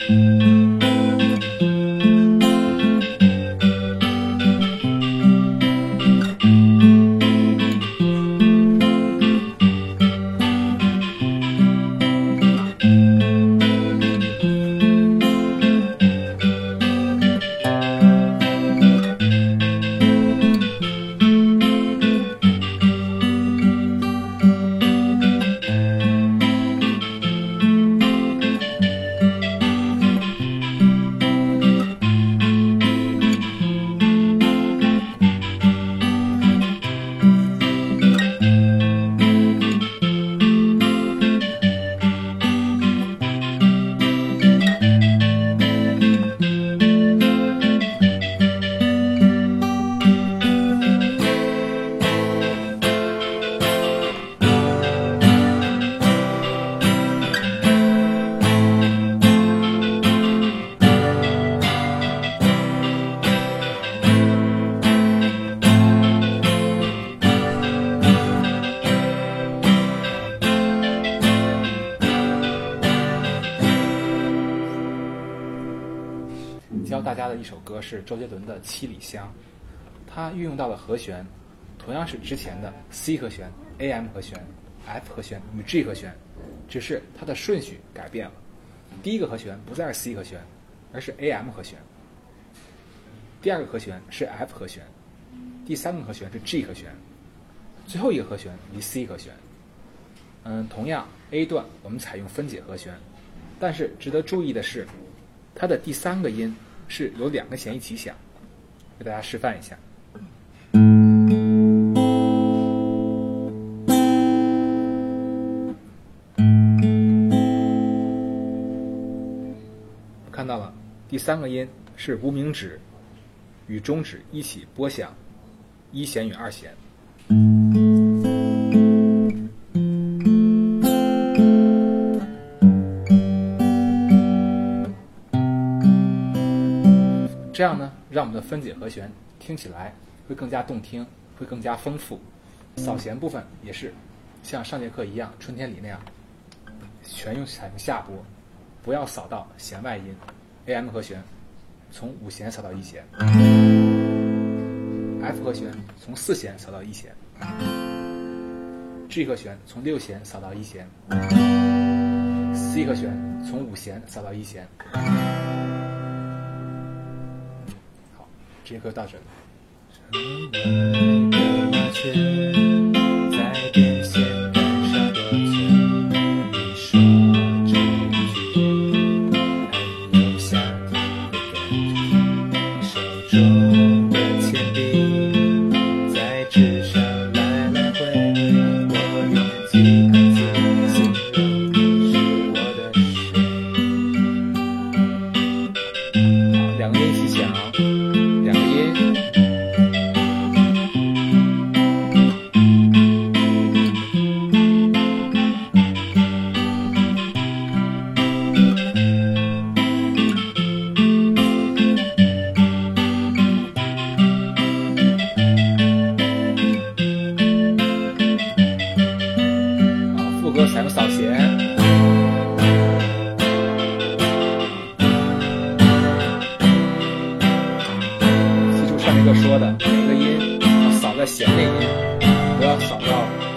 嗯。教大家的一首歌是周杰伦的《七里香》，它运用到的和弦同样是之前的 C 和弦、AM 和弦、F 和弦与 G 和弦，只是它的顺序改变了。第一个和弦不再是 C 和弦，而是 AM 和弦；第二个和弦是 F 和弦；第三个和弦是 G 和弦；最后一个和弦为 C 和弦。嗯，同样 A 段我们采用分解和弦，但是值得注意的是，它的第三个音是有两个弦一起响，给大家示范一下。看到了，第三个音是无名指与中指一起拨响一弦与二弦。这样呢，让我们的分解和弦听起来会更加动听，会更加丰富。扫弦部分也是像上节课一样，春天里那样，全用采用下拨，不要扫到弦外音。AM 和弦从五弦扫到一弦，F 和弦从四弦扫到一弦，G 和弦从六弦扫到一弦，C 和弦从五弦扫到一弦。好，这节课到这里。成为的麻雀。每个说的每个音要扫在弦内音不要扫到